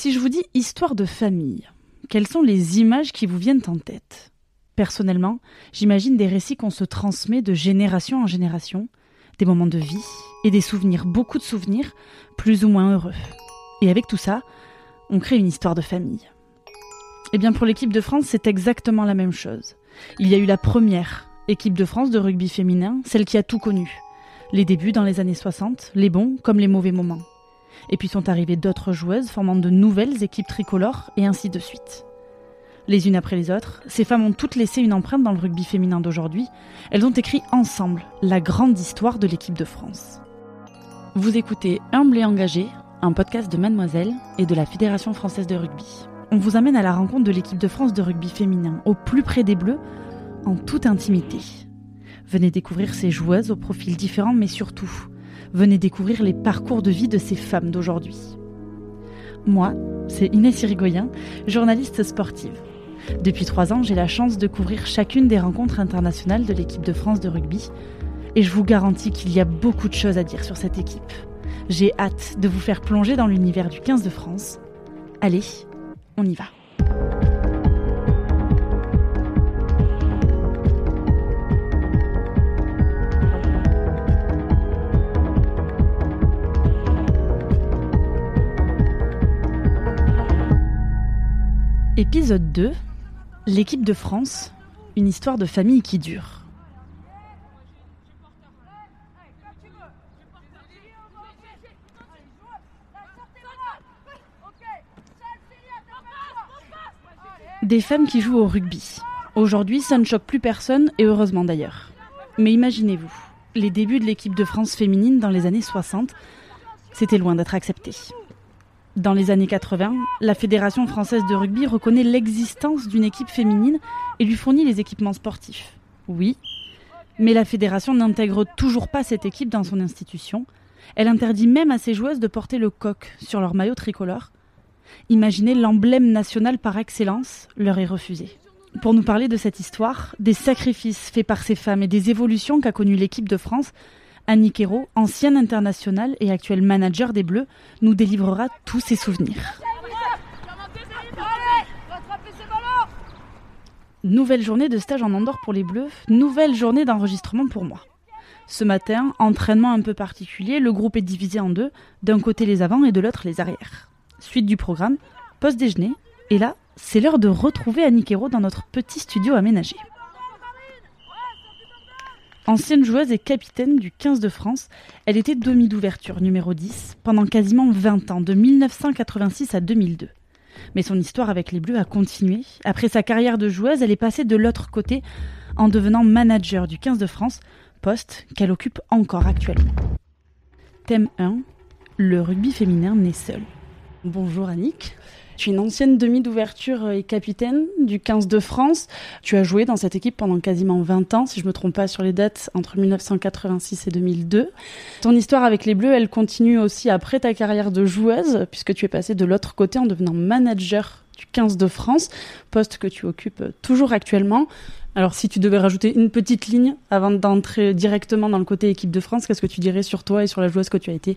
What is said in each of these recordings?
Si je vous dis histoire de famille, quelles sont les images qui vous viennent en tête? Personnellement, j'imagine des récits qu'on se transmet de génération en génération, des moments de vie et des souvenirs, beaucoup de souvenirs, plus ou moins heureux. Et avec tout ça, on crée une histoire de famille. Eh bien pour l'équipe de France, c'est exactement la même chose. Il y a eu la première équipe de France de rugby féminin, celle qui a tout connu. Les débuts dans les années 60, les bons comme les mauvais moments. Et puis sont arrivées d'autres joueuses formant de nouvelles équipes tricolores et ainsi de suite. Les unes après les autres, ces femmes ont toutes laissé une empreinte dans le rugby féminin d'aujourd'hui. Elles ont écrit ensemble la grande histoire de l'équipe de France. Vous écoutez Humble et engagé, un podcast de Mademoiselle et de la Fédération française de rugby. On vous amène à la rencontre de l'équipe de France de rugby féminin, au plus près des Bleus, en toute intimité. Venez découvrir ces joueuses aux profils différents, mais surtout, venez découvrir les parcours de vie de ces femmes d'aujourd'hui. Moi, c'est Inès Irigoyen, journaliste sportive. Depuis trois ans, j'ai la chance de couvrir chacune des rencontres internationales de l'équipe de France de rugby, et je vous garantis qu'il y a beaucoup de choses à dire sur cette équipe. J'ai hâte de vous faire plonger dans l'univers du 15 de France. Allez, on y va. Épisode 2 L'équipe de France, une histoire de famille qui dure. Des femmes qui jouent au rugby. Aujourd'hui, ça ne choque plus personne, et heureusement d'ailleurs. Mais imaginez-vous, les débuts de l'équipe de France féminine dans les années 60, c'était loin d'être accepté. Dans les années 80, la Fédération française de rugby reconnaît l'existence d'une équipe féminine et lui fournit les équipements sportifs. Oui, mais la fédération n'intègre toujours pas cette équipe dans son institution. Elle interdit même à ses joueuses de porter le coq sur leur maillot tricolore. Imaginez l'emblème national par excellence leur est refusé. Pour nous parler de cette histoire, des sacrifices faits par ces femmes et des évolutions qu'a connues l'équipe de France, Annie Hérault, ancienne internationale et actuelle manager des Bleus, nous délivrera tous ses souvenirs. Nouvelle journée de stage en Andorre pour les Bleus, nouvelle journée d'enregistrement pour moi. Ce matin, entraînement un peu particulier, le groupe est divisé en deux, d'un côté les avants et de l'autre les arrières. Suite du programme, post déjeuner, et là, c'est l'heure de retrouver Annie dans notre petit studio aménagé. Ancienne joueuse et capitaine du 15 de France, elle était demi d'ouverture numéro 10 pendant quasiment 20 ans, de 1986 à 2002. Mais son histoire avec les Bleus a continué. Après sa carrière de joueuse, elle est passée de l'autre côté en devenant manager du 15 de France, poste qu'elle occupe encore actuellement. Thème 1 Le rugby féminin naît seul. Bonjour Annick. Tu es une ancienne demi d'ouverture et capitaine du 15 de France. Tu as joué dans cette équipe pendant quasiment 20 ans, si je me trompe pas sur les dates, entre 1986 et 2002. Ton histoire avec les Bleus, elle continue aussi après ta carrière de joueuse, puisque tu es passée de l'autre côté en devenant manager du 15 de France, poste que tu occupes toujours actuellement. Alors si tu devais rajouter une petite ligne avant d'entrer directement dans le côté équipe de France, qu'est-ce que tu dirais sur toi et sur la joueuse que tu as été?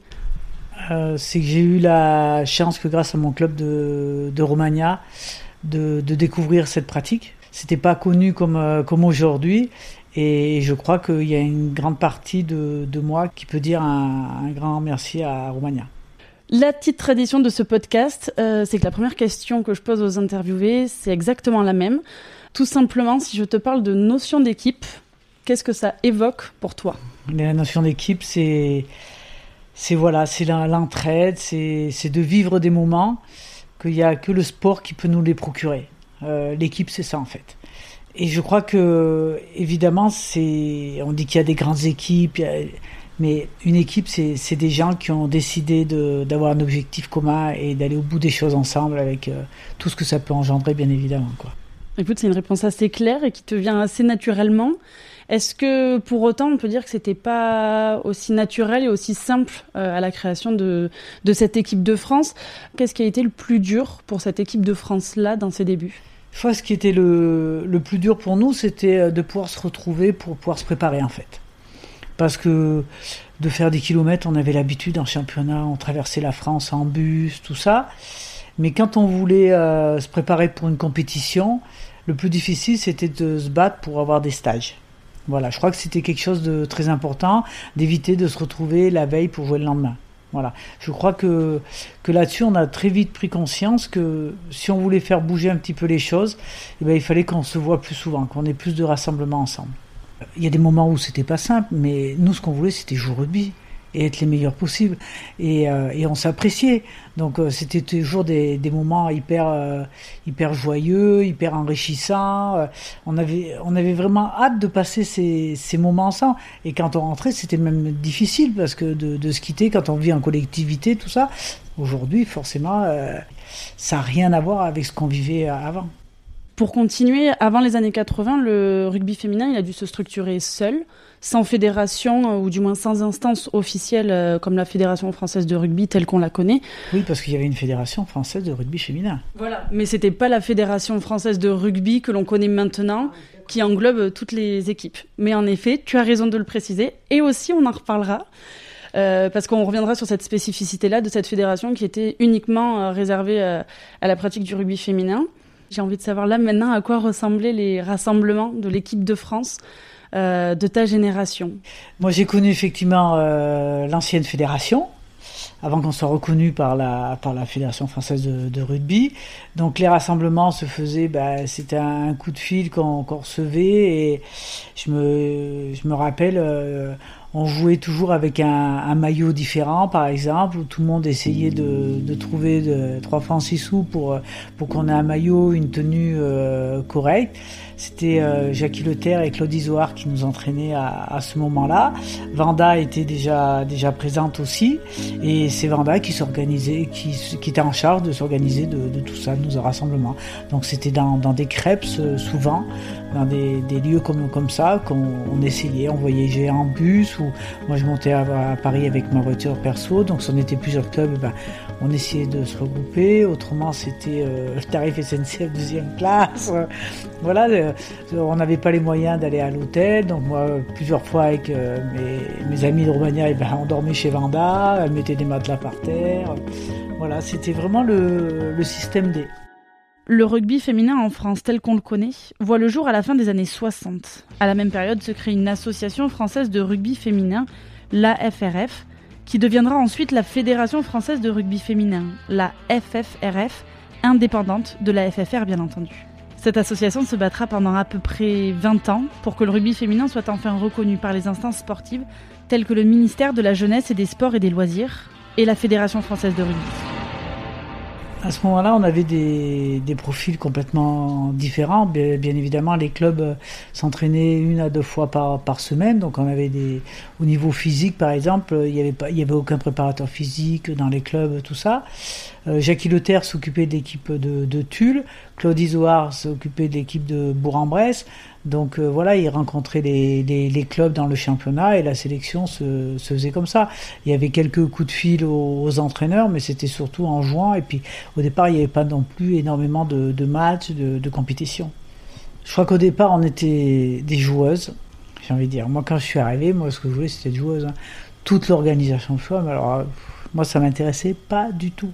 Euh, c'est que j'ai eu la chance que grâce à mon club de, de Romagna de, de, découvrir cette pratique. C'était pas connu comme, euh, comme aujourd'hui et je crois qu'il y a une grande partie de, de moi qui peut dire un, un, grand merci à Romagna. La petite tradition de ce podcast, euh, c'est que la première question que je pose aux interviewés, c'est exactement la même. Tout simplement, si je te parle de notion d'équipe, qu'est-ce que ça évoque pour toi? La notion d'équipe, c'est c'est voilà, c'est l'entraide, c'est de vivre des moments qu'il n'y a que le sport qui peut nous les procurer. Euh, l'équipe, c'est ça en fait. Et je crois que évidemment, c'est on dit qu'il y a des grandes équipes, mais une équipe, c'est des gens qui ont décidé d'avoir un objectif commun et d'aller au bout des choses ensemble avec euh, tout ce que ça peut engendrer, bien évidemment. Écoute, c'est une réponse assez claire et qui te vient assez naturellement. Est-ce que pour autant on peut dire que c'était pas aussi naturel et aussi simple euh, à la création de, cette équipe de France? Qu'est-ce qui a été le plus dur pour cette équipe de France là dans ses débuts? Ce qui était le, le plus dur pour nous, c'était euh, de pouvoir se retrouver pour pouvoir se préparer en fait. Parce que de faire des kilomètres, on avait l'habitude en championnat, on traversait la France en bus, tout ça. Mais quand on voulait euh, se préparer pour une compétition, le plus difficile c'était de se battre pour avoir des stages. Voilà, je crois que c'était quelque chose de très important, d'éviter de se retrouver la veille pour jouer le lendemain. Voilà, je crois que, que là-dessus, on a très vite pris conscience que si on voulait faire bouger un petit peu les choses, eh bien, il fallait qu'on se voit plus souvent, qu'on ait plus de rassemblements ensemble. Il y a des moments où c'était pas simple, mais nous, ce qu'on voulait, c'était jouer au rugby et être les meilleurs possibles. Et, euh, on s'appréciait. Donc euh, c'était toujours des, moments hyper, euh, hyper joyeux, hyper enrichissants. on, avait, vraiment hâte de passer ces, ces moments ensemble. Et quand on rentrait, c'était même difficile parce que de, de, se quitter quand on vit en collectivité, tout ça. Aujourd'hui, forcément, ça n'a rien à voir avec ce qu'on vivait avant. Pour continuer, avant les années 80, le rugby féminin, il a dû se structurer seul, sans fédération euh, ou du moins sans instance officielle euh, comme la Fédération française de rugby telle qu'on la connaît. Oui, parce qu'il y avait une Fédération française de rugby féminin. Voilà, mais c'était pas la Fédération française de rugby que l'on connaît maintenant, qui englobe toutes les équipes. Mais en effet, tu as raison de le préciser, et aussi on en reparlera. Euh, parce qu'on reviendra sur cette spécificité-là de cette fédération qui était uniquement euh, réservée euh, à la pratique du rugby féminin. J'ai envie de savoir là maintenant à quoi ressemblaient les rassemblements de l'équipe de France euh, de ta génération. Moi j'ai connu effectivement euh, l'ancienne fédération avant qu'on soit reconnu par la, par la Fédération française de, rugby. Donc les rassemblements se faisaient, bah, c'était un coup de fil qu'on qu recevait et je me, je me rappelle, euh, on jouait toujours avec un, un, maillot différent, par exemple, où tout le monde essayait de, de trouver de, 3 francs 6 sous pour, pour qu'on ait un maillot, une tenue euh, correcte. C'était euh, Jackie Leterre et Claude Isoard qui nous entraînaient à, à ce moment-là. Vanda était déjà, déjà présente aussi. Et c'est Vanda qui s'organisait, qui, qui était en charge de s'organiser de, de, tout ça, de nos rassemblements. Donc c'était dans, dans des crêpes souvent, dans des, des lieux comme, comme ça qu'on essayait. On voyageait en bus ou moi je montais à, Paris avec ma voiture perso. Donc si on était plusieurs clubs, ben, on essayait de se regrouper. Autrement c'était euh, le tarif SNCF deuxième classe. voilà, euh, on n'avait pas les moyens d'aller à l'hôtel. Donc moi plusieurs fois avec euh, mes, mes, amis de Romagna, eh ben, on dormait chez Vanda. Elle mettait des matelas par terre. Voilà, c'était vraiment le, le système D. Le rugby féminin en France tel qu'on le connaît voit le jour à la fin des années 60. À la même période se crée une association française de rugby féminin, l'AFRF, qui deviendra ensuite la Fédération française de rugby féminin, la FFRF, indépendante de la FFR bien entendu. Cette association se battra pendant à peu près 20 ans pour que le rugby féminin soit enfin reconnu par les instances sportives telles que le ministère de la Jeunesse et des Sports et des Loisirs et la Fédération française de rugby. À ce moment-là, on avait des, des, profils complètement différents. Bien, évidemment, les clubs s'entraînaient une à deux fois par, par, semaine. Donc, on avait des, au niveau physique, par exemple, il n'y avait avait aucun préparateur physique dans les clubs, tout ça. Euh, Jackie Leterre s'occupait de l'équipe de, de Tulle. Claude Isoard s'occupait de l'équipe de Bourg-en-Bresse. Donc euh, voilà, il rencontrait les, clubs dans le championnat et la sélection se, faisait comme ça. Il y avait quelques coups de fil aux, entraîneurs, mais c'était surtout en jouant. Et puis au départ, il n'y avait pas non plus énormément de, matchs, de compétitions. Je crois qu'au départ, on était des joueuses, j'ai envie de dire. Moi, quand je suis arrivé, moi, ce que je voulais, c'était être joueuse. Hein. Toute l'organisation de mais alors, moi, ça m'intéressait pas du tout.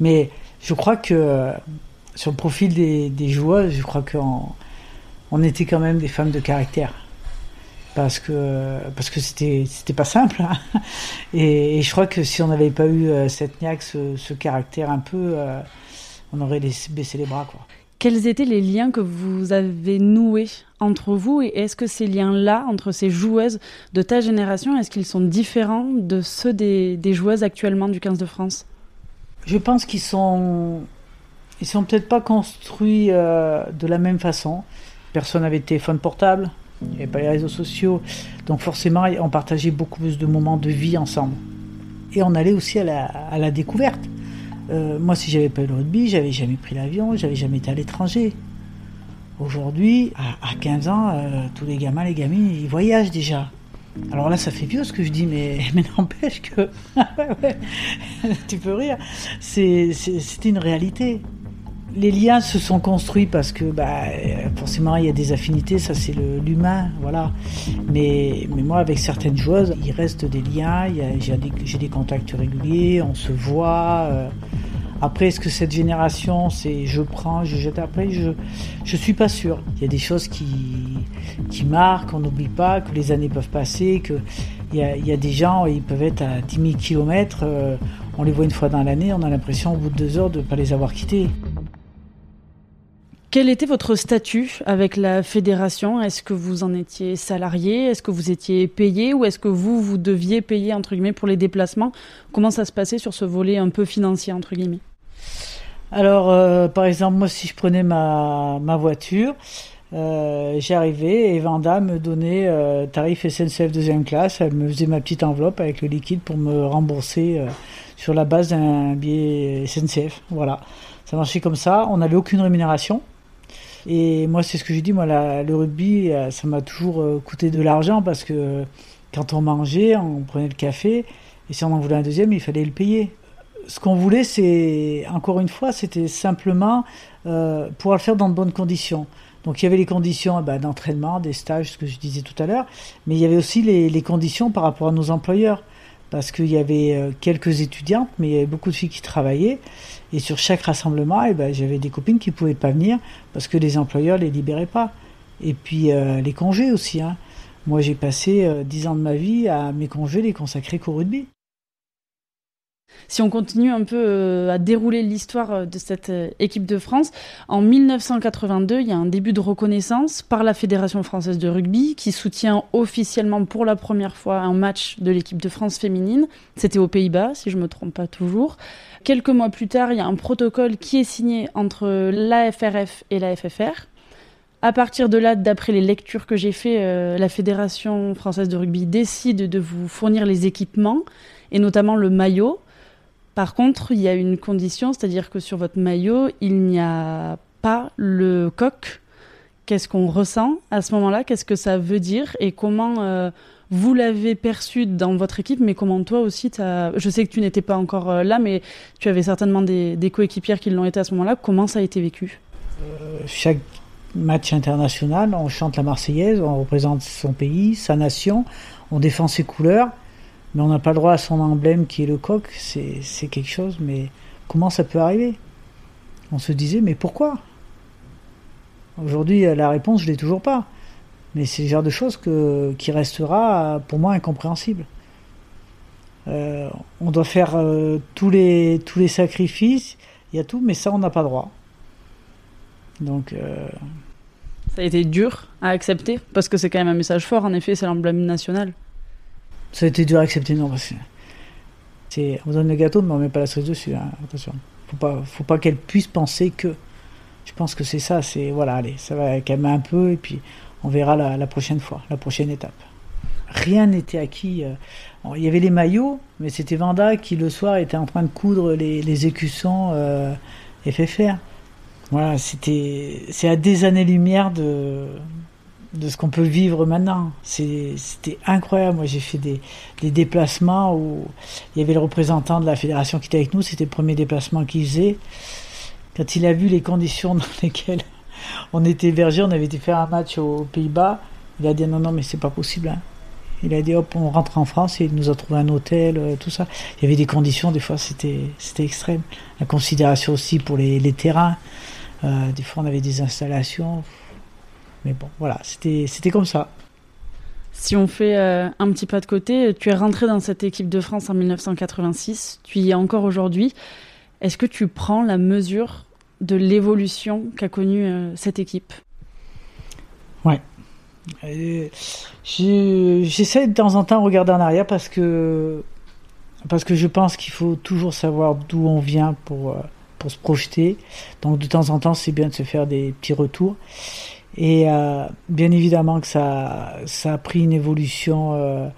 Mais je crois que sur le profil des, joueuses, je crois qu'on on était quand même des femmes de caractère. Parce que parce que c'était c'était pas simple hein. et, je crois que si on n'avait pas eu euh, cette niaque ce, ce, caractère un peu euh, on aurait baisser les bras quoi. Quels étaient les liens que vous avez noués entre vous et est-ce que ces liens-là entre ces joueuses de ta génération est-ce qu'ils sont différents de ceux des, joueuses actuellement du 15 de France? Je pense qu'ils sont ils sont peut-être pas construits euh, de la même façon personne n'avait téléphone portable, il n'y avait pas les réseaux sociaux, donc forcément on partageait beaucoup plus de moments de vie ensemble. Et on allait aussi à la découverte. Euh, moi, si j'avais pas eu le rugby, j'avais jamais pris l'avion, j'avais jamais été à l'étranger. Aujourd'hui, à, à, 15 ans, euh, tous les gamins, les gamines, ils voyagent déjà. Alors là, ça fait vieux ce que je dis, mais, mais n'empêche que. tu peux rire. C'était une réalité les liens se sont construits parce que bah, forcément il y a des affinités, ça c'est l'humain, voilà. Mais, mais moi avec certaines joueuses, il reste des liens, j'ai des, contacts réguliers, on se voit. Euh. Après, est-ce que cette génération, c'est je prends, je jette après Je je suis pas sûr. Il y a des choses qui qui marquent, on n'oublie pas que les années peuvent passer, que il y a, y a des gens, ils peuvent être à 10 000 kilomètres, euh, on les voit une fois dans l'année, on a l'impression au bout de deux heures de ne pas les avoir quittés. Quel était votre statut avec la fédération? Est-ce que vous en étiez salarié? Est-ce que vous étiez payé? Ou est-ce que vous, vous deviez payer, entre guillemets, pour les déplacements? Comment ça se passait sur ce volet un peu financier, entre guillemets? Alors, euh, par exemple, moi, si je prenais ma, voiture, euh, j'arrivais et Vanda me donnait euh, tarif SNCF deuxième classe. Elle me faisait ma petite enveloppe avec le liquide pour me rembourser euh, sur la base d'un billet SNCF. Voilà, ça marchait comme ça. On n'avait aucune rémunération. Et moi, c'est ce que j'ai dit, moi, le rugby, ça m'a toujours coûté de l'argent parce que quand on mangeait, on prenait le café, et si on en voulait un deuxième, il fallait le payer. Ce qu'on voulait, c'est, encore une fois, c'était simplement euh, pouvoir le faire dans de bonnes conditions. Donc il y avait les conditions eh ben, d'entraînement, des stages, ce que je disais tout à l'heure, mais il y avait aussi les, les conditions par rapport à nos employeurs parce qu'il y avait euh, quelques étudiantes, mais il y avait beaucoup de filles qui travaillaient. Et sur chaque rassemblement, eh ben, j'avais des copines qui ne pouvaient pas venir parce que les employeurs les libéraient pas. Et puis euh, les congés aussi. Hein. Moi, j'ai passé euh, dix ans de ma vie à mes congés les consacrer qu'au rugby. Si on continue un peu euh, à dérouler l'histoire euh, de cette euh, équipe de France, en 1982, il y a un début de reconnaissance par la Fédération française de rugby qui soutient officiellement pour la première fois un match de l'équipe de France féminine. C'était aux Pays-Bas, si je me trompe pas toujours. Quelques mois plus tard, il y a un protocole qui est signé entre l'AFRF et la FFR. À partir de là, d'après les lectures que j'ai faites, la Fédération française de rugby décide de vous fournir les équipements et notamment le maillot. Par contre, il y a une condition, c'est-à-dire que sur votre maillot, il n'y a pas le coq. Qu'est-ce qu'on ressent à ce moment-là? Qu'est-ce que ça veut dire? Et comment euh, vous l'avez perçu dans votre équipe Mais comment toi aussi, je sais que tu n'étais pas encore euh, là, mais tu avais certainement des, des coéquipières qui l'ont été à ce moment-là. Comment ça a été vécu? Euh, chaque match international, on chante la Marseillaise, on représente son pays, sa nation, on défend ses couleurs, mais on n'a pas le droit à son emblème qui est le coq. C'est quelque chose, mais comment ça peut arriver? On se disait, mais pourquoi? Aujourd'hui, la réponse, je l'ai toujours pas. Mais c'est le genre de choses qui restera pour moi incompréhensible. Euh, on doit faire euh, tous, les, tous les sacrifices, il y a tout, mais ça, on n'a pas droit. Donc, euh, Ça a été dur à accepter parce que c'est quand même un message fort. En effet, c'est l'emblème national. Ça a été dur à accepter, non, parce que on donne le gâteau, mais on met pas la cerise dessus, hein, attention. Faut pas, faut pas qu'elle puisse penser que. Je pense que c'est ça, c'est, voilà, allez, ça va calmer un peu, et puis on verra la, prochaine fois, la prochaine étape. Rien n'était acquis. euh, Il y avait les maillots, mais c'était Vanda qui le soir était en train de coudre les, les écussons euh, FFR. Voilà, c'était, c'est à des années-lumière de, de ce qu'on peut vivre maintenant. C'était incroyable. Moi, j'ai fait des, déplacements où il y avait le représentant de la fédération qui était avec nous. C'était le premier déplacement qu'il faisait. Quand il a vu les conditions dans lesquelles on était hébergés, on avait été faire un match aux Pays-Bas. Il a dit non, non, mais c'est pas possible. hein. Il a dit hop, on rentre en France et il nous a trouvé un hôtel, euh, tout ça. Il y avait des conditions, des fois c'était extrême. La considération aussi pour les, les terrains. Euh, des fois on avait des installations. Mais bon, voilà, c'était comme ça. Si on fait euh, un petit pas de côté, tu es rentré dans cette équipe de France en 1986. Tu y es encore aujourd'hui. Est-ce que tu prends la mesure de l'évolution qu'a connue euh, cette équipe? Euh, je- J'essaie de temps en temps de regarder en arrière parce que, parce que je pense qu'il faut toujours savoir d'où on vient pour, euh, pour se projeter. Donc de temps en temps, c'est bien de se faire des petits retours. Et euh, bien évidemment que ça, a pris une évolution euh,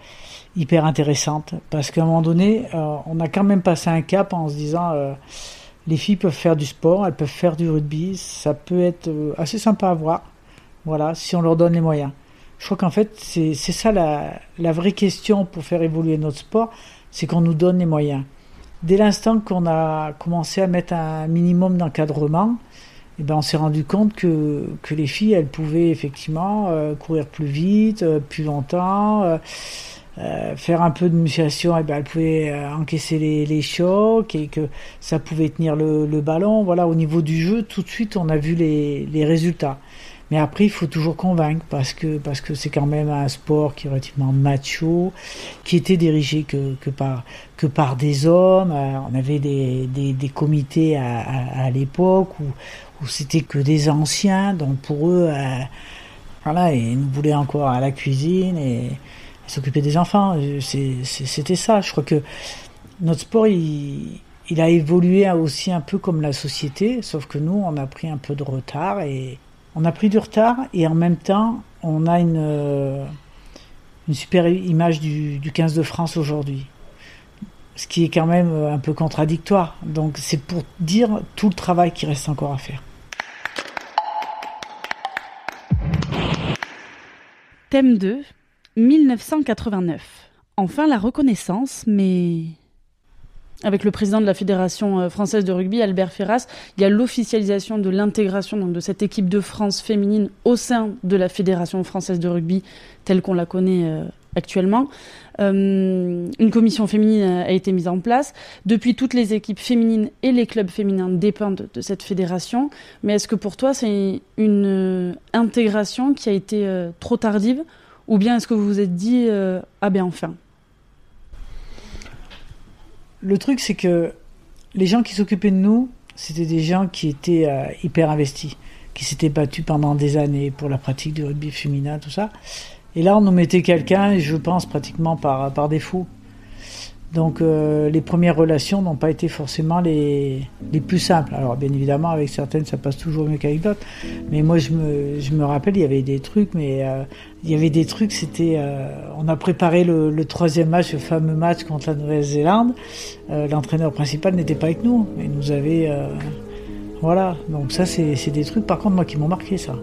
hyper intéressante parce qu'à un moment donné, euh, on a quand même passé un cap en se disant les filles peuvent faire du sport, elles peuvent faire du rugby, ça peut être assez sympa à voir. Voilà, si on leur donne les moyens. Je crois qu'en fait, c'est ça la vraie question pour faire évoluer notre sport, c'est qu'on nous donne les moyens. Dès l'instant qu'on a commencé à mettre un minimum d'encadrement, eh ben on s'est rendu compte que, que les filles, elles pouvaient effectivement euh, courir plus vite, euh, plus longtemps, euh, euh, faire un peu de musculation, et ben, elle pouvait euh, encaisser les, chocs et que ça pouvait tenir le, ballon. Voilà, au niveau du jeu, tout de suite, on a vu les, résultats. Mais après, il faut toujours convaincre parce que parce que c'est quand même un sport qui est relativement macho, qui était dirigé que, que par que par des hommes. Euh, on avait des, des, comités à, à, l'époque où, où c'était que des anciens, donc pour eux, voilà, ils nous voulaient encore à la cuisine et s'occuper des enfants. C'était ça. Je crois que notre sport, il, a évolué aussi un peu comme la société, sauf que nous, on a pris un peu de retard et on a pris du retard et en même temps, on a une, une super image du, du 15 de France aujourd'hui. Ce qui est quand même un peu contradictoire. Donc c'est pour dire tout le travail qui reste encore à faire. Thème 2, 1989. Enfin la reconnaissance, mais avec le président de la Fédération euh, française de rugby, Albert Ferras, il y a l'officialisation de l'intégration de cette équipe de France féminine au sein de la Fédération française de rugby telle qu'on la connaît euh, actuellement. Euh, une commission féminine a été mise en place. Depuis, toutes les équipes féminines et les clubs féminins dépendent de cette fédération. Mais est-ce que pour toi, c'est une intégration qui a été trop tardive? Ou bien est-ce que vous vous êtes dit, euh, ah ben enfin Le truc, c'est que les gens qui s'occupaient de nous, c'était des gens qui étaient euh, hyper investis, qui s'étaient battus pendant des années pour la pratique du rugby féminin, tout ça. Et là, on nous mettait quelqu'un, je pense, pratiquement par, par défaut. Donc euh, les premières relations n'ont pas été forcément les, les plus simples. Alors bien évidemment avec certaines ça passe toujours mieux qu'avec d'autres. Mais moi je me, je me rappelle il y avait des trucs, mais euh, il y avait des trucs, c'était... Euh, on a préparé le, le, troisième match, le fameux match contre la Nouvelle-Zélande. L'entraîneur principal n'était pas avec nous. Il nous avait... voilà, donc ça c'est des trucs par contre moi qui m'ont marqué ça.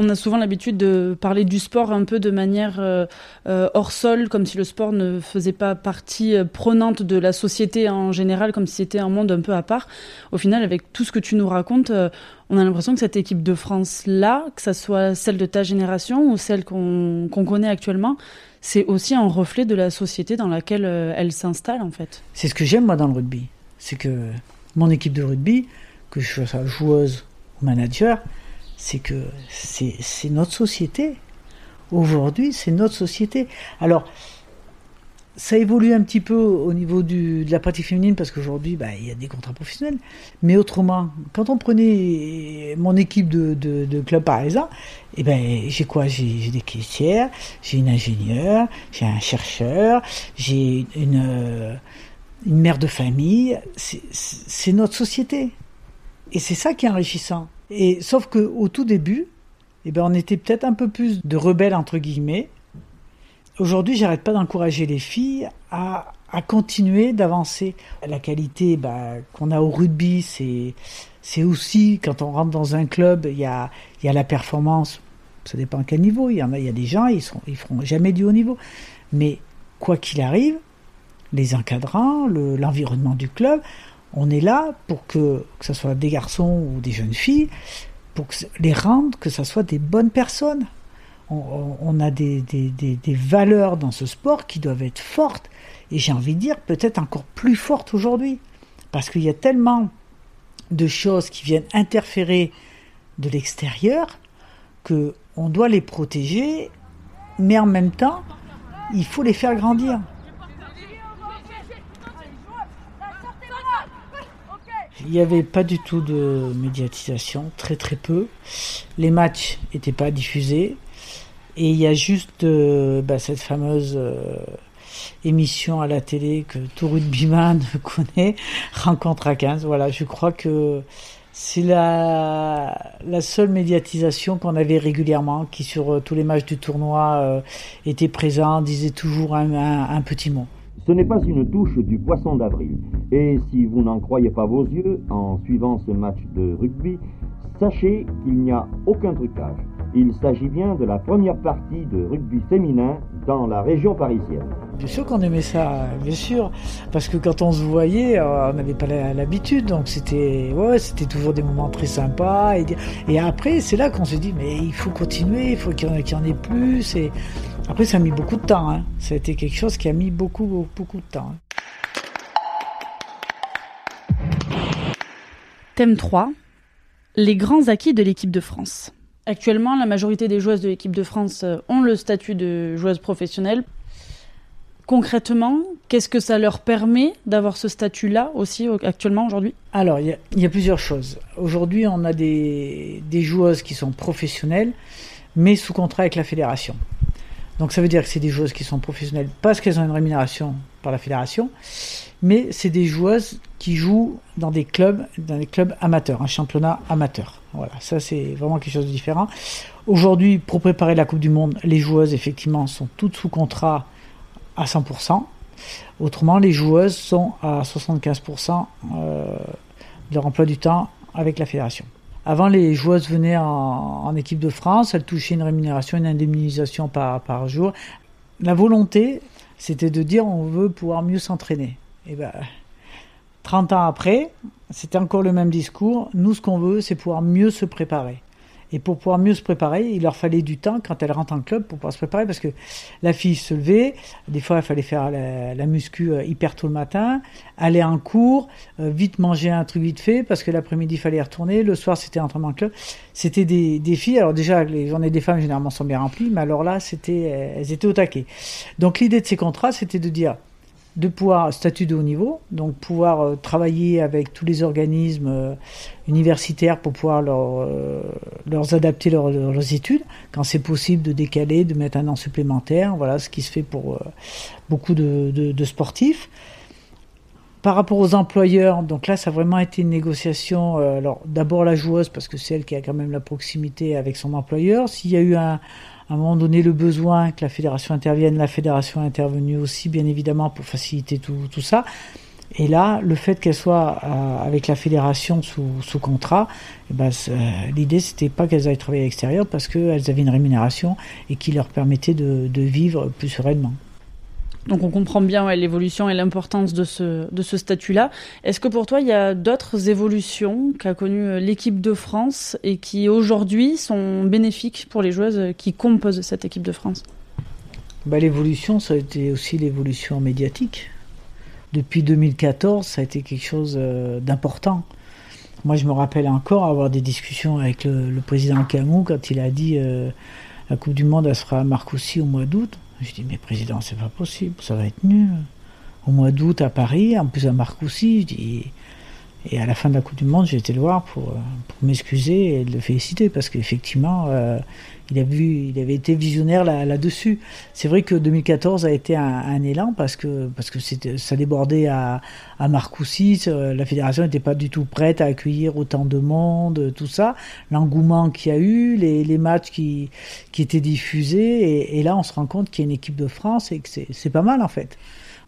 On a souvent l'habitude de parler du sport un peu de manière euh, euh, hors sol, comme si le sport ne faisait pas partie euh, prenante de la société en général, comme si c'était un monde un peu à part. Au final, avec tout ce que tu nous racontes, on a l'impression que cette équipe de France-là, que ce soit celle de ta génération ou celle qu'on connaît actuellement, c'est aussi un reflet de la société dans laquelle elle s'installe en fait. C'est ce que j'aime moi dans le rugby. C'est que mon équipe de rugby, que je sois joueuse ou manager, c'est que c'est notre société. Aujourd'hui, c'est notre société. Alors, ça évolue un petit peu au niveau de la pratique féminine parce qu'aujourd'hui, bah, il y a des contrats professionnels. Mais autrement, quand on prenait mon équipe de, club parisien, eh ben, j'ai quoi? J'ai des caissières, j'ai une ingénieure, j'ai un chercheur, j'ai une mère de famille. C'est notre société. Et c'est ça qui est enrichissant. Et sauf que au tout début, eh ben, on était peut-être un peu plus de rebelles entre guillemets. Aujourd'hui, j'arrête pas d'encourager les filles à, à continuer d'avancer. La qualité bah, qu'on a au rugby, c'est aussi quand on rentre dans un club, il y a y a la performance. Ça dépend à quel niveau. Il y en a, il y a des gens, ils sont ils feront jamais du haut niveau. Mais quoi qu'il arrive, les encadrants, l'environnement du club, on est là pour que, ce soit des garçons ou des jeunes filles, pour les rendre, que ce soit des bonnes personnes. On, a des, des, valeurs dans ce sport qui doivent être fortes, et j'ai envie de dire peut-être encore plus fortes aujourd'hui, parce qu'il y a tellement de choses qui viennent interférer de l'extérieur que on doit les protéger, mais en même temps, il faut les faire grandir. Il n'y avait pas du tout de médiatisation, très très peu. Les matchs n'étaient pas diffusés. Et il y a juste euh, bah, cette fameuse euh, émission à la télé que tout rugbyman connaît, Rencontre à 15. Voilà, je crois que c'est la, la seule médiatisation qu'on avait régulièrement, qui sur euh, tous les matchs du tournoi était présent, disait toujours un petit mot. Ce n'est pas une touche du poisson d'avril. Et si vous n'en croyez pas vos yeux en suivant ce match de rugby, sachez qu'il n'y a aucun trucage. Il s'agit bien de la première partie de rugby féminin dans la région parisienne. Bien sûr qu'on aimait ça, bien sûr, parce que quand on se voyait, euh, on n'avait pas l'habitude, donc c'était ouais, c'était toujours des moments très sympas. Et, et après, c'est là qu'on se dit, mais il faut continuer, il faut qu'il y, en ait plus. Et après, ça a mis beaucoup de temps. Hein. Ça a été quelque chose qui a mis beaucoup, beaucoup de temps. Hein. Thème 3 Les grands acquis de l'équipe de France. Actuellement, la majorité des joueuses de l'équipe de France euh, ont le statut de joueuse professionnelle. Concrètement, qu'est-ce que ça leur permet d'avoir ce statut-là aussi actuellement aujourd'hui? Alors, il y, a plusieurs choses. Aujourd'hui, on a des, joueuses qui sont professionnelles, mais sous contrat avec la fédération. Donc ça veut dire que c'est des joueuses qui sont professionnelles parce qu'elles ont une rémunération par la fédération, mais c'est des joueuses qui jouent dans des clubs, dans des clubs amateurs, un championnat amateur. Voilà, ça c'est vraiment quelque chose de différent. Aujourd'hui, pour préparer la Coupe du Monde, les joueuses effectivement sont toutes sous contrat à 100%. Autrement, les joueuses sont à 75% euh, de leur emploi du temps avec la fédération. Avant, les joueuses venaient en, équipe de France, elles touchaient une rémunération, une indemnisation par, jour. La volonté, c'était de dire on veut pouvoir mieux s'entraîner. Et ben, 30 ans après, c'était encore le même discours. Nous, ce qu'on veut, c'est pouvoir mieux se préparer. Et pour pouvoir mieux se préparer, il leur fallait du temps quand elles rentrent en club pour pouvoir se préparer parce que la fille se levait, des fois il fallait faire la, muscu euh, hyper tôt le matin, aller en cours, euh, vite manger un truc vite fait parce que l'après-midi il fallait retourner, le soir c'était entraînement en club. C'était des, des filles, alors déjà les journées des femmes généralement sont bien remplies, mais alors là c'était, elles étaient au taquet. Donc l'idée de ces contrats c'était de dire de pouvoir, statut de haut niveau, donc pouvoir euh, travailler avec tous les organismes euh, universitaires pour pouvoir leur, euh, adapter leurs études, quand c'est possible de décaler, de mettre un an supplémentaire, voilà ce qui se fait pour beaucoup de, de, sportifs. Par rapport aux employeurs, donc là, ça a vraiment été une négociation. alors, d'abord la joueuse, parce que c'est elle qui a quand même la proximité avec son employeur. S'il y a eu un, à un moment donné le besoin que la fédération intervienne, la fédération est intervenue aussi, bien évidemment, pour faciliter tout, ça. Et là, le fait qu'elle soit euh, avec la fédération sous, contrat, eh ben, l'idée c'était pas qu'elles aillent travailler à l'extérieur parce qu'elles avaient une rémunération et qui leur permettait de vivre plus sereinement. Donc on comprend bien l'évolution et l'importance de ce, statut-là. Est-ce que pour toi, il y a d'autres évolutions qu'a connues euh, l'équipe de France et qui aujourd'hui sont bénéfiques pour les joueuses qui composent cette équipe de France? Bah, L'évolution, ça a été aussi l'évolution médiatique. Depuis 2014, ça a été quelque chose euh, d'important. Moi, je me rappelle encore avoir des discussions avec le, président Camus quand il a dit euh, la Coupe du Monde, elle sera à Marcoussis au mois d'août. Je dis, mais président, c'est pas possible, ça va être nul. Au mois d'août à Paris, en plus à Marcoussis, je dis. Et à la fin de la Coupe du Monde, j'ai été le voir pour, pour m'excuser et le féliciter parce qu'effectivement, euh, il, avait été visionnaire là-dessus. c'est vrai que 2014 a été un, élan parce que, ça débordait à, à Marcoussis. Euh, la fédération n'était pas du tout prête à accueillir autant de monde, tout ça. L'engouement qu'il y a eu, les, matchs qui, étaient diffusés. Et là, on se rend compte qu'il y a une équipe de France et que c'est pas mal en fait.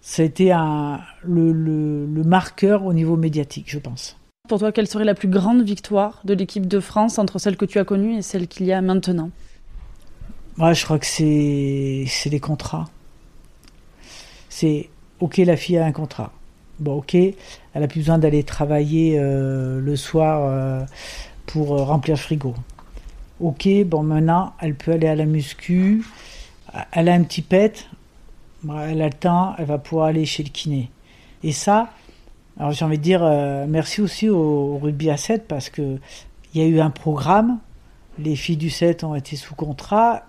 Ça a été un, le, le, le marqueur au niveau médiatique, je pense. Pour toi, quelle serait la plus grande victoire de l'équipe de France entre celle que tu as connue et celle qu'il y a maintenant? Moi, je crois que c'est c'est les contrats. C'est ok, la fille a un contrat. Bon, ok, elle a plus besoin d'aller travailler euh, le soir euh, pour euh, remplir le frigo. Ok, bon, maintenant, elle peut aller à la muscu. Elle a un petit pet. Elle a le temps, elle va pouvoir aller chez le kiné. Et ça, alors j'ai envie de dire merci aussi au, rugby à 7 parce que il y a eu un programme. Les filles du 7 ont été sous contrat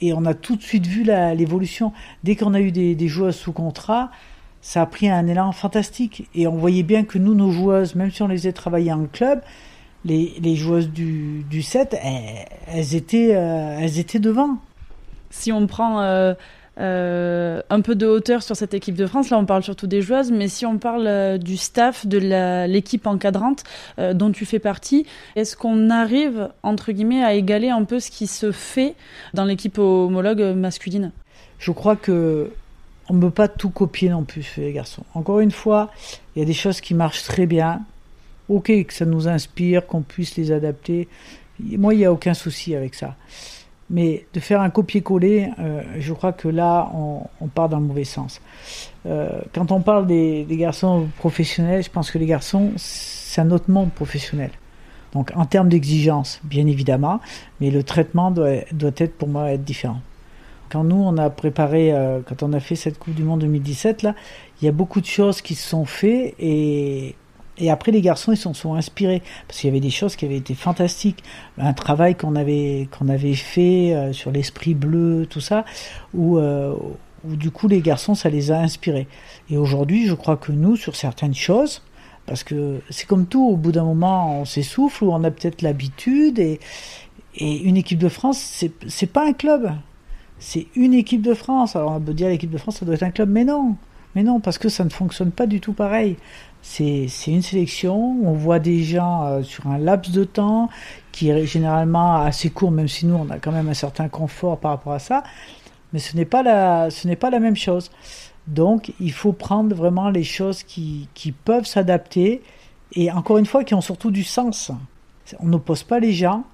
et on a tout de suite vu l'évolution. Dès qu'on a eu des, joueuses sous contrat, ça a pris un élan fantastique. Et on voyait bien que nous, nos joueuses, même si on les a travaillées en club, les, joueuses du, du 7, elles, étaient, euh, elles étaient devant. Si on prend euh, euh, un peu de hauteur sur cette équipe de France. Là, on parle surtout des joueuses, mais si on parle euh, du staff, de l'équipe encadrante euh, dont tu fais partie, est-ce qu'on arrive, entre guillemets, à égaler un peu ce qui se fait dans l'équipe homologue masculine? Je crois que on ne peut pas tout copier non plus, les garçons. Encore une fois, il y a des choses qui marchent très bien. Ok, que ça nous inspire, qu'on puisse les adapter. Moi, il n'y a aucun souci avec ça. Mais de faire un copier-coller, euh, je crois que là, on, part dans le mauvais sens. Euh, quand on parle des, garçons professionnels, je pense que les garçons, c'est un autre monde professionnel. Donc en termes d'exigence, bien évidemment, mais le traitement doit, être pour moi être différent. Quand nous, on a préparé, euh, quand on a fait cette Coupe du Monde 2017, là, il y a beaucoup de choses qui se sont faites et et après, les garçons, ils s'en sont inspirés parce qu'il y avait des choses qui avaient été fantastiques. Un travail qu'on avait avait fait euh, sur l'esprit bleu, tout ça, où, euh, où du coup les garçons, ça les a inspirés. Et aujourd'hui, je crois que nous, sur certaines choses, parce que c'est comme tout, au bout d'un moment, on s'essouffle ou on a peut-être l'habitude. Et, et une équipe de France, c'est c'est pas un club, c'est une équipe de France. Alors on peut dire l'équipe de France, ça doit être un club, mais non. Mais non, parce que ça ne fonctionne pas du tout pareil. C'est une sélection, on voit des gens euh, sur un laps de temps qui est généralement assez court, même si nous on a quand même un certain confort par rapport à ça, mais ce n'est pas la, pas la même chose. Donc il faut prendre vraiment les choses qui, qui peuvent s'adapter et encore une fois qui ont surtout du sens. On n'oppose pas les gens,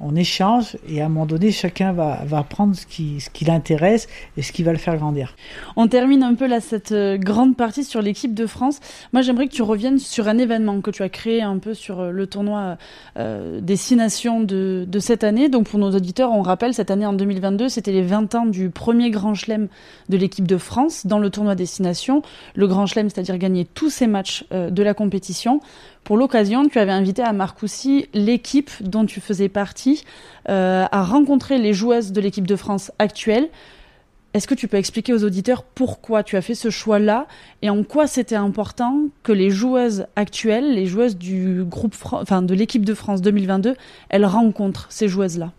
on échange et à un moment donné, chacun va, va prendre ce qui, ce qui l'intéresse et ce qui va le faire grandir. On termine un peu là cette euh, grande partie sur l'équipe de France. Moi, j'aimerais que tu reviennes sur un événement que tu as créé un peu sur euh, le tournoi euh, des six nations de, de, cette année. Donc pour nos auditeurs, on rappelle, cette année en 2022, c'était les 20 ans du premier Grand Chelem de l'équipe de France dans le tournoi des six nations. Le Grand Chelem, c'est-à-dire gagner tous ces matchs de la compétition. Pour l'occasion, tu avais invité à Marcoussis l'équipe dont tu faisais partie euh, à rencontrer les joueuses de l'équipe de France actuelle. Est-ce que tu peux expliquer aux auditeurs pourquoi tu as fait ce choix-là et en quoi c'était important que les joueuses actuelles, les joueuses du groupe, enfin de l'équipe de France 2022, elles rencontrent ces joueuses-là?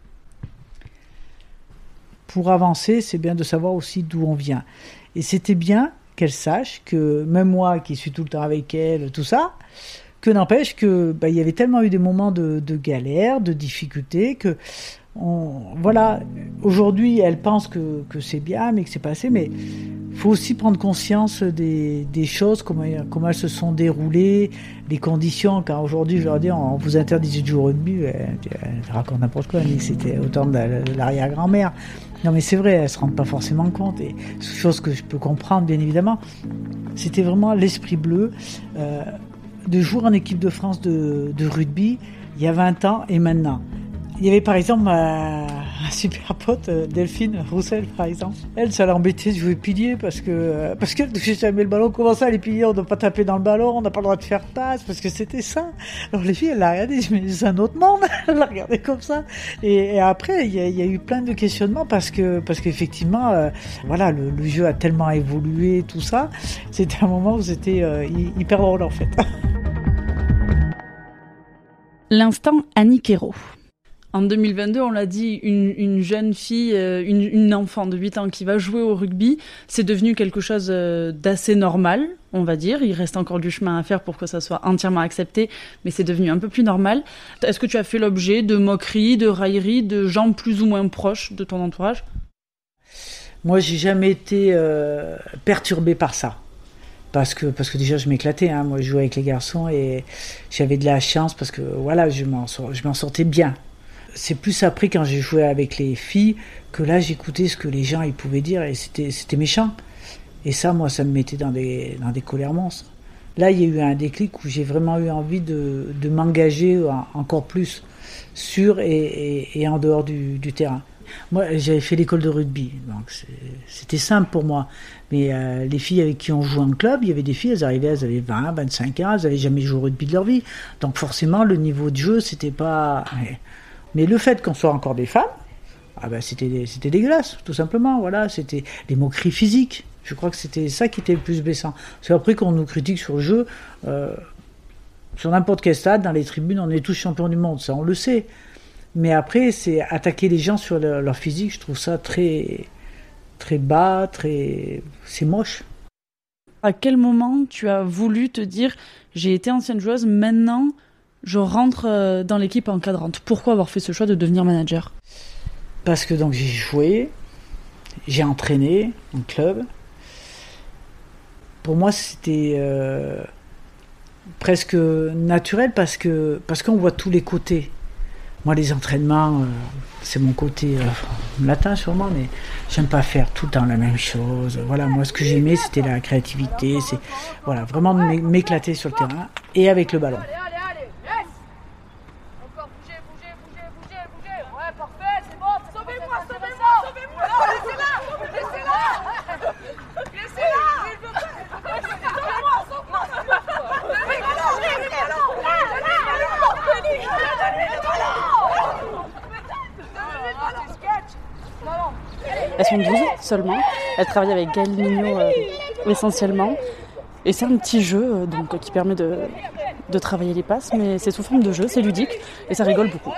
Pour avancer, c'est bien de savoir aussi d'où on vient. Et c'était bien qu'elles sachent que même moi qui suis tout le temps avec elles, tout ça, que n'empêche que bah, il y avait tellement eu des moments de, galère, de difficulté que on, voilà, aujourd'hui, elle pense que, c'est bien, mais que c'est pas assez. Mais faut aussi prendre conscience des, choses, comment, elles se sont déroulées, les conditions. Car aujourd'hui, je leur dis, on, vous interdisait de jouer au rugby. Elle, raconte n'importe quoi, mais c'était autant de l'arrière-grand-mère. Non, mais c'est vrai, elles se rendent pas forcément compte. Et chose que je peux comprendre, bien évidemment. C'était vraiment l'esprit bleu. Euh, de jouer en équipe de France de, rugby il y a 20 ans et maintenant. Il y avait par exemple ma, super pote euh, Delphine Roussel par exemple. Elle, ça l'embêtait de jouer pilier parce que euh, parce qu'elle touchait jamais le ballon. Comment ça les piliers On ne doit pas taper dans le ballon, on n'a pas le droit de faire passe parce que c'était ça. Alors les filles, elle l'a regardé, mais c'est un autre monde. elle l'a regardé comme ça. Et, après, il y, a, eu plein de questionnements parce que parce qu'effectivement, euh, voilà, le, jeu a tellement évolué, tout ça. C'était un moment où c'était hyper drôle en fait. L'instant Annie Quérault. En 2022, on l'a dit, une, jeune fille, euh, une, enfant de 8 ans qui va jouer au rugby, c'est devenu quelque chose euh, d'assez normal, on va dire. Il reste encore du chemin à faire pour que ça soit entièrement accepté, mais c'est devenu un peu plus normal. Est-ce que tu as fait l'objet de moqueries, de railleries, de gens plus ou moins proches de ton entourage? Moi, j'ai jamais été euh, perturbé par ça parce que parce que déjà je m'éclatais hein. moi je jouais avec les garçons et j'avais de la chance parce que voilà je m'en sortais bien c'est plus après quand j'ai joué avec les filles que là j'écoutais ce que les gens ils pouvaient dire et c'était méchant et ça moi ça me mettait dans des dans des colères monstres là il y a eu un déclic où j'ai vraiment eu envie de, de m'engager encore plus sur et, en dehors du, du terrain moi, j'avais fait l'école de rugby, donc c'était simple pour moi. Mais euh, les filles avec qui on jouait en club, il y avait des filles, elles arrivaient, elles avaient 20, 25 ans, elles n'avaient jamais joué au rugby de leur vie. Donc forcément, le niveau de jeu, c'était pas. Mais le fait qu'on soit encore des femmes, ah ben c'était c'était dégueulasse, tout simplement. Voilà, c'était les moqueries physiques. Je crois que c'était ça qui était le plus blessant. C'est après qu'on nous critique sur le jeu. Euh, sur n'importe quel stade, dans les tribunes, on est tous champions du monde, ça on le sait. Mais après, c'est attaquer les gens sur leur, physique, je trouve ça très, très bas, très. C'est moche. À quel moment tu as voulu te dire j'ai été ancienne joueuse, maintenant je rentre euh, dans l'équipe encadrante Pourquoi avoir fait ce choix de devenir manager? Parce que donc j'ai joué, j'ai entraîné en club. Pour moi, c'était euh, presque naturel parce que parce qu'on voit tous les côtés Moi, les entraînements, euh, c'est mon côté latin sûrement, mais j'aime pas faire tout le temps la même chose. Voilà, moi, ce que j'aimais, c'était la créativité, voilà, vraiment m'éclater sur le terrain et avec le ballon. Elles sont 12 seulement. Elles travaillent avec Gaël Mignot euh, essentiellement. Et c'est un petit jeu euh, donc, qui permet de, de travailler les passes, mais c'est sous forme de jeu, c'est ludique et ça rigole beaucoup.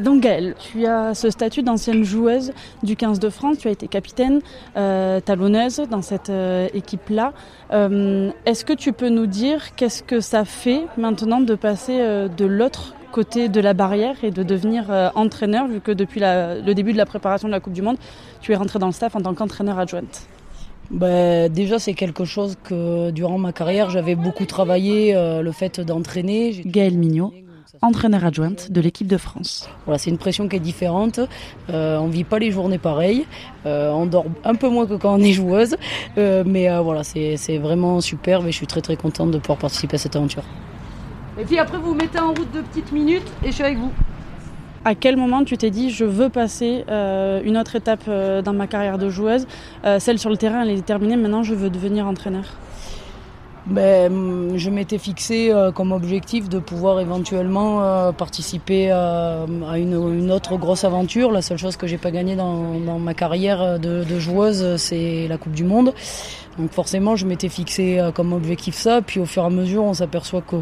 Donc Gaëlle, tu as ce statut d'ancienne joueuse du 15 de France, tu as été capitaine, euh, talonneuse dans cette équipe-là. Est-ce que tu peux nous dire qu'est-ce que ça fait maintenant de passer de l'autre côté de la barrière et de devenir euh, entraîneur, vu que depuis le début de la préparation de la Coupe du Monde, tu es rentré dans le staff en tant qu'entraîneur adjointe? Ben, déjà, c'est quelque chose que durant ma carrière, j'avais beaucoup travaillé, euh, le fait d'entraîner. Gaëlle Mignot, entraîneur adjointe de l'équipe de France. Voilà, c'est une pression qui est différente. Euh, on vit pas les journées pareilles. Euh, on dort un peu moins que quand on est joueuse. mais voilà, c'est vraiment superbe et je suis très très contente de pouvoir participer à cette aventure. Et puis après, vous vous mettez en route de petites minutes et je suis avec vous. À quel moment tu t'es dit je veux passer euh, une autre étape euh, dans ma carrière de joueuse euh, Celle sur le terrain, elle est terminée, maintenant je veux devenir entraîneur? Ben, je m'étais fixé comme objectif de pouvoir éventuellement participer à une, autre grosse aventure. La seule chose que j'ai pas gagnée dans, ma carrière de, de joueuse, c'est la Coupe du Monde. Donc forcément, je m'étais fixé comme objectif ça. Puis au fur et à mesure, on s'aperçoit que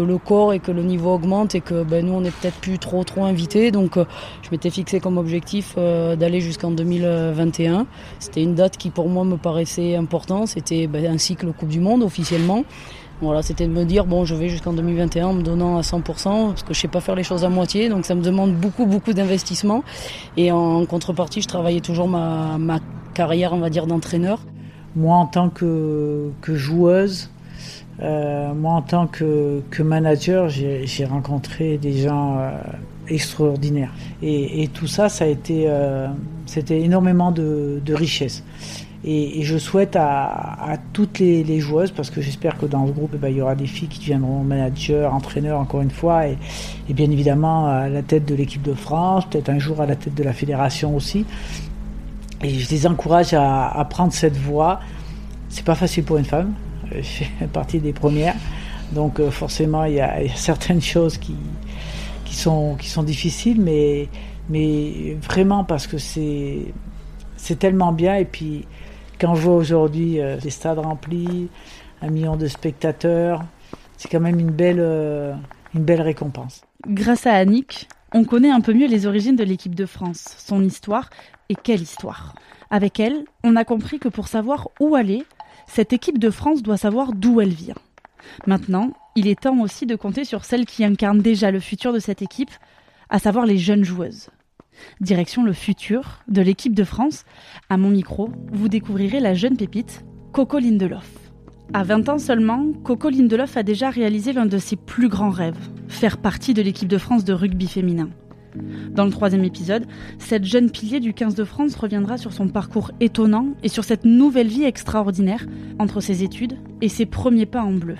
que le corps et que le niveau augmente et que ben, nous on n'est peut-être plus trop trop invités. Donc euh, je m'étais fixé comme objectif euh, d'aller jusqu'en 2021. C'était une date qui pour moi me paraissait importante. C'était ben, un cycle Coupe du Monde officiellement. Voilà, c'était de me dire bon, je vais jusqu'en 2021 en me donnant à 100% parce que je sais pas faire les choses à moitié, donc ça me demande beaucoup beaucoup d'investissement. Et en contrepartie, je travaillais toujours ma, carrière, on va dire, d'entraîneur. Moi, en tant que joueuse, euh, moi, en tant que, manager, j'ai rencontré des gens euh, extraordinaires. Et, tout ça, ça a été, euh, c'était énormément de, richesse. Et, je souhaite à, toutes les, joueuses, parce que j'espère que dans le groupe, eh ben, il y aura des filles qui deviendront managers, entraîneurs, encore une fois, et, bien évidemment à la tête de l'équipe de France, peut-être un jour à la tête de la fédération aussi. Et je les encourage à, à prendre cette voie. C'est pas facile pour une femme, je fais partie des premières. Donc euh, forcément, il y, a, certaines choses qui, qui, sont, qui sont difficiles, mais, mais vraiment parce que c'est, c'est tellement bien. Et puis, quand je vois aujourd'hui euh, des stades remplis, un million de spectateurs, c'est quand même une belle, euh, une belle récompense. Grâce à Annick, on connaît un peu mieux les origines de l'équipe de France, son histoire et quelle histoire. Avec elle, on a compris que pour savoir où aller, cette équipe de France doit savoir d'où elle vient. Maintenant, il est temps aussi de compter sur celles qui incarnent déjà le futur de cette équipe, à savoir les jeunes joueuses. Direction le futur de l'équipe de France. À mon micro, vous découvrirez la jeune pépite, Coco Lindelof. À 20 ans seulement, Coco Lindelof a déjà réalisé l'un de ses plus grands rêves, faire partie de l'équipe de France de rugby féminin. Dans le troisième épisode, cette jeune pilier du 15 de France reviendra sur son parcours étonnant et sur cette nouvelle vie extraordinaire entre ses études et ses premiers pas en bleu.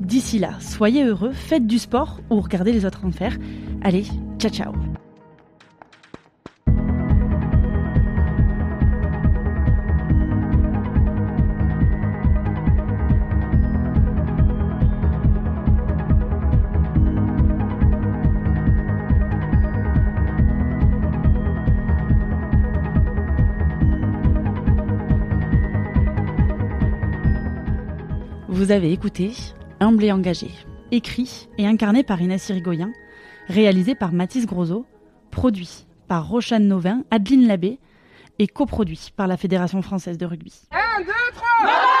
D'ici là, soyez heureux, faites du sport ou regardez les autres en faire. Allez, ciao ciao Vous avez écouté Humble et engagé, écrit et incarné par Inès Irigoyen, réalisé par Mathis Grosso, produit par Rochane Novin, Adeline Labbé et coproduit par la Fédération française de rugby. 1, 2, 3